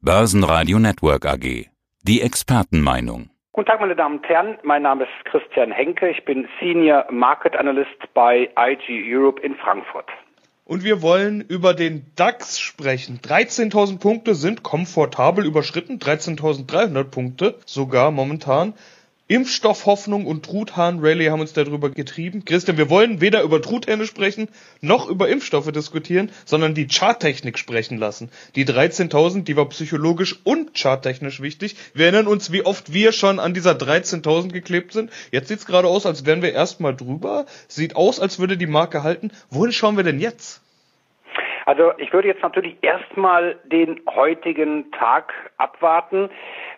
Börsenradio Network AG. Die Expertenmeinung. Guten Tag, meine Damen und Herren. Mein Name ist Christian Henke. Ich bin Senior Market Analyst bei IG Europe in Frankfurt. Und wir wollen über den DAX sprechen. 13.000 Punkte sind komfortabel überschritten. 13.300 Punkte sogar momentan. Impfstoffhoffnung und Truthahn-Rally haben uns darüber getrieben. Christian, wir wollen weder über Truthähne sprechen, noch über Impfstoffe diskutieren, sondern die Charttechnik sprechen lassen. Die 13.000, die war psychologisch und charttechnisch wichtig. Wir erinnern uns, wie oft wir schon an dieser 13.000 geklebt sind. Jetzt sieht's gerade aus, als wären wir erstmal drüber. Sieht aus, als würde die Marke halten. Wohin schauen wir denn jetzt? Also ich würde jetzt natürlich erstmal den heutigen Tag abwarten,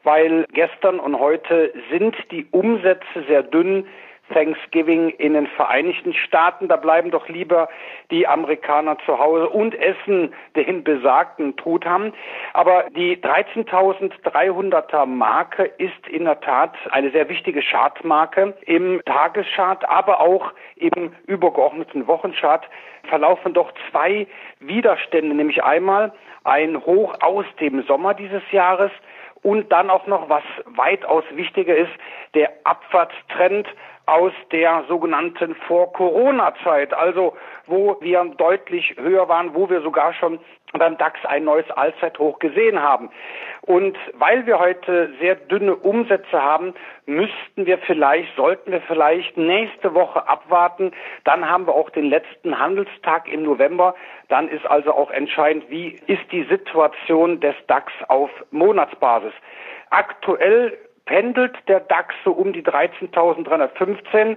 weil gestern und heute sind die Umsätze sehr dünn Thanksgiving in den Vereinigten Staaten. Da bleiben doch lieber die Amerikaner zu Hause und essen den besagten Truthahn. Aber die 13.300er Marke ist in der Tat eine sehr wichtige Chartmarke. Im Tageschart, aber auch im übergeordneten Wochenchart verlaufen doch zwei Widerstände, nämlich einmal ein Hoch aus dem Sommer dieses Jahres und dann auch noch, was weitaus wichtiger ist, der Abwärtstrend aus der sogenannten Vor-Corona-Zeit, also wo wir deutlich höher waren, wo wir sogar schon beim DAX ein neues Allzeithoch gesehen haben. Und weil wir heute sehr dünne Umsätze haben, müssten wir vielleicht, sollten wir vielleicht nächste Woche abwarten. Dann haben wir auch den letzten Handelstag im November. Dann ist also auch entscheidend, wie ist die Situation des DAX auf Monatsbasis. Aktuell pendelt der DAX so um die 13.315.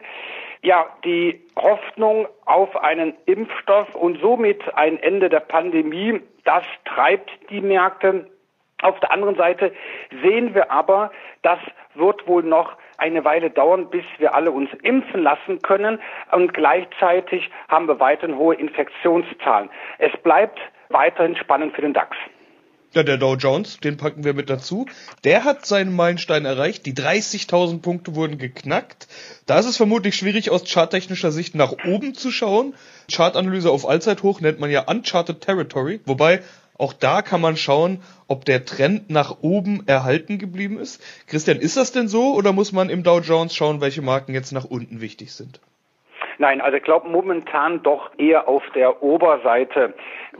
Ja, die Hoffnung auf einen Impfstoff und somit ein Ende der Pandemie, das treibt die Märkte. Auf der anderen Seite sehen wir aber, das wird wohl noch eine Weile dauern, bis wir alle uns impfen lassen können und gleichzeitig haben wir weiterhin hohe Infektionszahlen. Es bleibt weiterhin spannend für den DAX. Ja, der Dow Jones, den packen wir mit dazu. Der hat seinen Meilenstein erreicht. Die 30.000 Punkte wurden geknackt. Da ist es vermutlich schwierig, aus charttechnischer Sicht nach oben zu schauen. Chartanalyse auf Allzeithoch nennt man ja Uncharted Territory. Wobei, auch da kann man schauen, ob der Trend nach oben erhalten geblieben ist. Christian, ist das denn so oder muss man im Dow Jones schauen, welche Marken jetzt nach unten wichtig sind? Nein, also ich glaube momentan doch eher auf der Oberseite.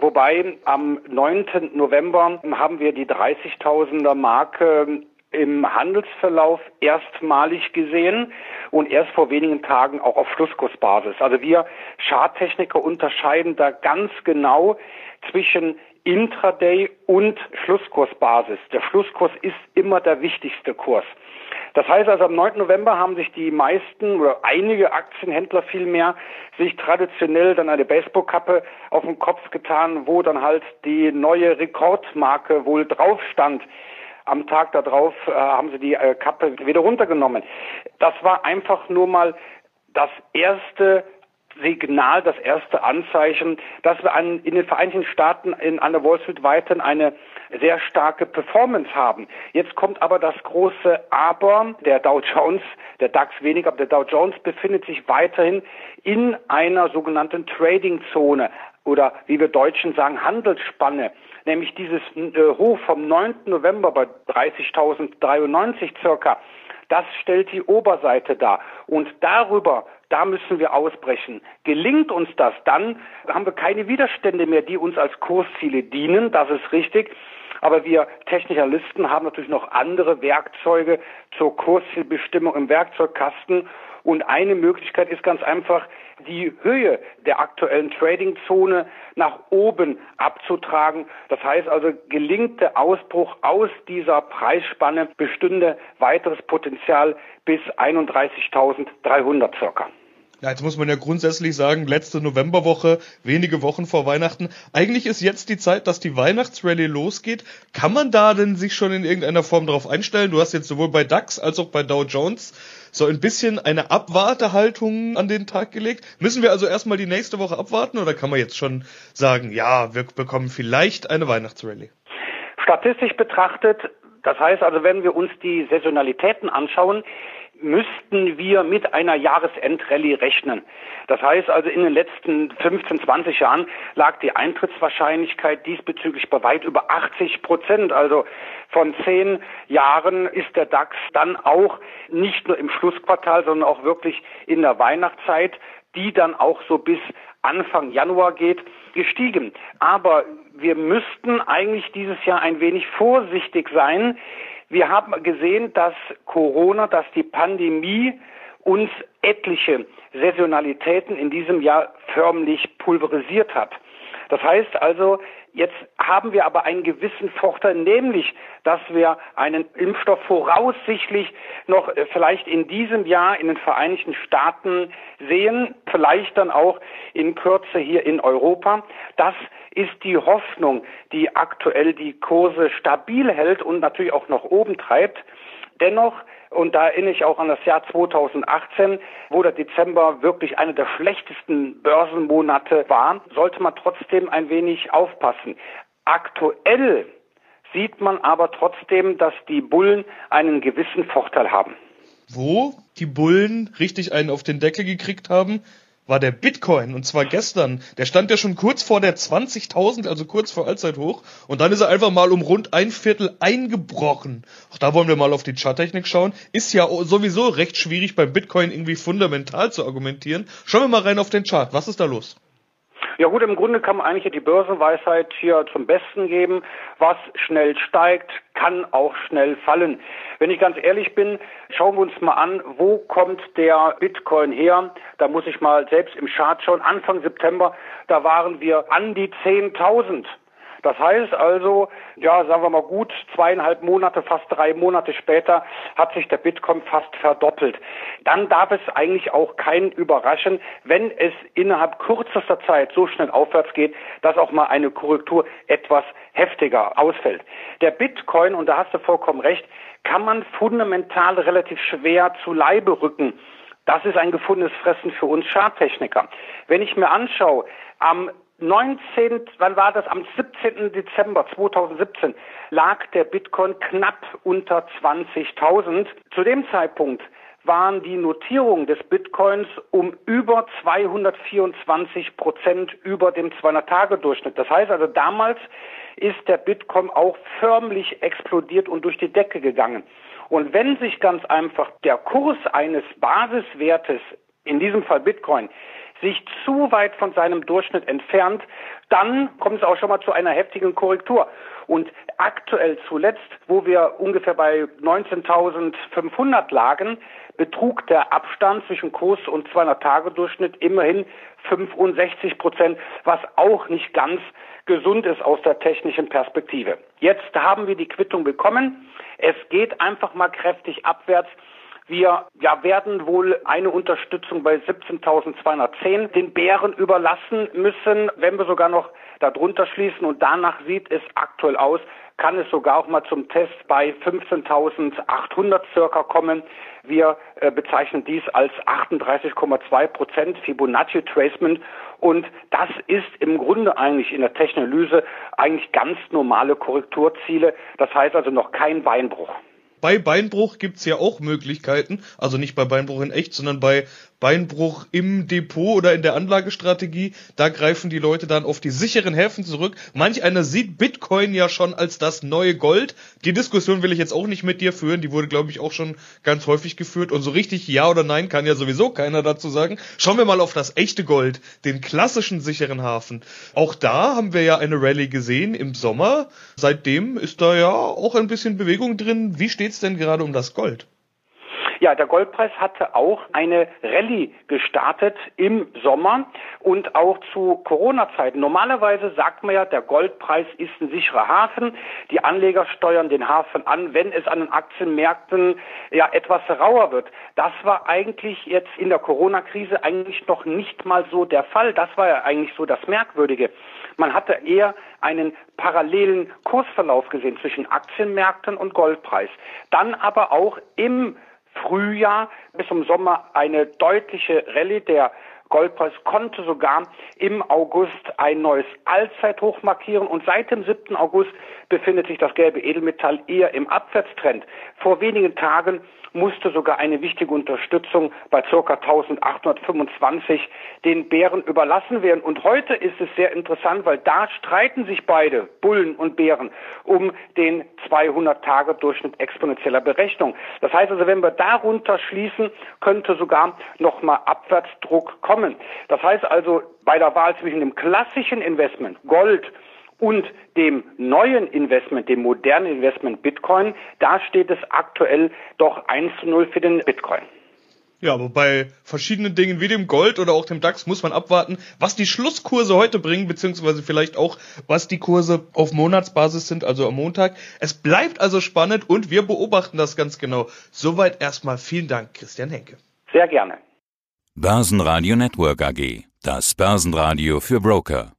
Wobei am 9. November haben wir die 30.000er Marke im Handelsverlauf erstmalig gesehen und erst vor wenigen Tagen auch auf Schlusskursbasis. Also wir Charttechniker unterscheiden da ganz genau zwischen Intraday und Schlusskursbasis. Der Schlusskurs ist immer der wichtigste Kurs. Das heißt also, am 9. November haben sich die meisten oder einige Aktienhändler vielmehr sich traditionell dann eine Baseballkappe auf den Kopf getan, wo dann halt die neue Rekordmarke wohl drauf stand. Am Tag darauf äh, haben sie die äh, Kappe wieder runtergenommen. Das war einfach nur mal das erste Signal, das erste Anzeichen, dass wir an, in den Vereinigten Staaten in, an der Wall Street weiterhin eine sehr starke Performance haben. Jetzt kommt aber das große Aber. Der Dow Jones, der DAX weniger, aber der Dow Jones befindet sich weiterhin in einer sogenannten Trading-Zone oder wie wir Deutschen sagen, Handelsspanne. Nämlich dieses äh, Hoch vom 9. November bei 30.093 circa. Das stellt die Oberseite dar. Und darüber da müssen wir ausbrechen. Gelingt uns das, dann haben wir keine Widerstände mehr, die uns als Kursziele dienen. Das ist richtig. Aber wir Technikalisten haben natürlich noch andere Werkzeuge zur Kurszielbestimmung im Werkzeugkasten. Und eine Möglichkeit ist ganz einfach, die Höhe der aktuellen Tradingzone nach oben abzutragen. Das heißt also, gelingt der Ausbruch aus dieser Preisspanne, bestünde weiteres Potenzial bis 31.300 circa. Ja, jetzt muss man ja grundsätzlich sagen, letzte Novemberwoche, wenige Wochen vor Weihnachten. Eigentlich ist jetzt die Zeit, dass die Weihnachtsrallye losgeht. Kann man da denn sich schon in irgendeiner Form darauf einstellen? Du hast jetzt sowohl bei DAX als auch bei Dow Jones so ein bisschen eine Abwartehaltung an den Tag gelegt. Müssen wir also erstmal die nächste Woche abwarten oder kann man jetzt schon sagen, ja, wir bekommen vielleicht eine Weihnachtsrallye? Statistisch betrachtet, das heißt also, wenn wir uns die Saisonalitäten anschauen, müssten wir mit einer Jahresendrallye rechnen. Das heißt also, in den letzten 15, 20 Jahren lag die Eintrittswahrscheinlichkeit diesbezüglich bei weit über 80 Prozent. Also von zehn Jahren ist der DAX dann auch nicht nur im Schlussquartal, sondern auch wirklich in der Weihnachtszeit, die dann auch so bis Anfang Januar geht, gestiegen. Aber wir müssten eigentlich dieses Jahr ein wenig vorsichtig sein. Wir haben gesehen, dass Corona, dass die Pandemie uns etliche Saisonalitäten in diesem Jahr förmlich pulverisiert hat. Das heißt also, jetzt haben wir aber einen gewissen Vorteil, nämlich, dass wir einen Impfstoff voraussichtlich noch äh, vielleicht in diesem Jahr in den Vereinigten Staaten sehen, vielleicht dann auch in Kürze hier in Europa. Das ist die Hoffnung, die aktuell die Kurse stabil hält und natürlich auch noch oben treibt. Dennoch und da erinnere ich auch an das Jahr 2018, wo der Dezember wirklich einer der schlechtesten Börsenmonate war, sollte man trotzdem ein wenig aufpassen. Aktuell sieht man aber trotzdem, dass die Bullen einen gewissen Vorteil haben. Wo die Bullen richtig einen auf den Deckel gekriegt haben, war der Bitcoin und zwar gestern. Der stand ja schon kurz vor der 20.000, also kurz vor Allzeithoch und dann ist er einfach mal um rund ein Viertel eingebrochen. Auch da wollen wir mal auf die Charttechnik schauen. Ist ja sowieso recht schwierig beim Bitcoin irgendwie fundamental zu argumentieren. Schauen wir mal rein auf den Chart. Was ist da los? Ja gut, im Grunde kann man eigentlich die Börsenweisheit hier zum Besten geben. Was schnell steigt, kann auch schnell fallen. Wenn ich ganz ehrlich bin, schauen wir uns mal an, wo kommt der Bitcoin her? Da muss ich mal selbst im Chart schauen. Anfang September, da waren wir an die 10.000. Das heißt also, ja, sagen wir mal gut, zweieinhalb Monate, fast drei Monate später hat sich der Bitcoin fast verdoppelt. Dann darf es eigentlich auch keinen überraschen, wenn es innerhalb kürzester Zeit so schnell aufwärts geht, dass auch mal eine Korrektur etwas heftiger ausfällt. Der Bitcoin, und da hast du vollkommen recht, kann man fundamental relativ schwer zu Leibe rücken. Das ist ein gefundenes Fressen für uns Charttechniker. Wenn ich mir anschaue, am 19, wann war das? Am 17. Dezember 2017 lag der Bitcoin knapp unter 20.000. Zu dem Zeitpunkt waren die Notierungen des Bitcoins um über 224 Prozent über dem 200-Tage-Durchschnitt. Das heißt also, damals ist der Bitcoin auch förmlich explodiert und durch die Decke gegangen. Und wenn sich ganz einfach der Kurs eines Basiswertes, in diesem Fall Bitcoin, sich zu weit von seinem Durchschnitt entfernt, dann kommt es auch schon mal zu einer heftigen Korrektur. Und aktuell zuletzt, wo wir ungefähr bei 19.500 lagen, betrug der Abstand zwischen Kurs und 200-Tage-Durchschnitt immerhin 65 Prozent, was auch nicht ganz gesund ist aus der technischen Perspektive. Jetzt haben wir die Quittung bekommen. Es geht einfach mal kräftig abwärts. Wir ja, werden wohl eine Unterstützung bei 17.210 den Bären überlassen müssen, wenn wir sogar noch darunter schließen. Und danach sieht es aktuell aus, kann es sogar auch mal zum Test bei 15.800 circa kommen. Wir äh, bezeichnen dies als 38,2 Prozent Fibonacci Tracement. Und das ist im Grunde eigentlich in der Technolyse eigentlich ganz normale Korrekturziele. Das heißt also noch kein Beinbruch bei Beinbruch gibt's ja auch Möglichkeiten, also nicht bei Beinbruch in echt, sondern bei Beinbruch im Depot oder in der Anlagestrategie, da greifen die Leute dann auf die sicheren Häfen zurück. Manch einer sieht Bitcoin ja schon als das neue Gold. Die Diskussion will ich jetzt auch nicht mit dir führen, die wurde, glaube ich, auch schon ganz häufig geführt. Und so richtig Ja oder Nein kann ja sowieso keiner dazu sagen. Schauen wir mal auf das echte Gold, den klassischen sicheren Hafen. Auch da haben wir ja eine Rallye gesehen im Sommer. Seitdem ist da ja auch ein bisschen Bewegung drin. Wie steht's denn gerade um das Gold? Ja, der Goldpreis hatte auch eine Rallye gestartet im Sommer und auch zu Corona-Zeiten. Normalerweise sagt man ja, der Goldpreis ist ein sicherer Hafen. Die Anleger steuern den Hafen an, wenn es an den Aktienmärkten ja etwas rauer wird. Das war eigentlich jetzt in der Corona-Krise eigentlich noch nicht mal so der Fall. Das war ja eigentlich so das Merkwürdige. Man hatte eher einen parallelen Kursverlauf gesehen zwischen Aktienmärkten und Goldpreis. Dann aber auch im Frühjahr bis zum Sommer eine deutliche Rallye der Goldpreis konnte sogar im August ein neues Allzeithoch markieren und seit dem 7. August befindet sich das gelbe Edelmetall eher im Abwärtstrend. Vor wenigen Tagen musste sogar eine wichtige Unterstützung bei ca. 1825 den Bären überlassen werden. Und heute ist es sehr interessant, weil da streiten sich beide, Bullen und Bären, um den 200-Tage-Durchschnitt exponentieller Berechnung. Das heißt also, wenn wir darunter schließen, könnte sogar nochmal Abwärtsdruck kommen. Das heißt also, bei der Wahl zwischen dem klassischen Investment Gold und dem neuen Investment, dem modernen Investment Bitcoin, da steht es aktuell doch 1 zu 0 für den Bitcoin. Ja, aber bei verschiedenen Dingen wie dem Gold oder auch dem DAX muss man abwarten, was die Schlusskurse heute bringen, beziehungsweise vielleicht auch, was die Kurse auf Monatsbasis sind, also am Montag. Es bleibt also spannend und wir beobachten das ganz genau. Soweit erstmal vielen Dank, Christian Henke. Sehr gerne. Börsenradio Network AG, das Börsenradio für Broker.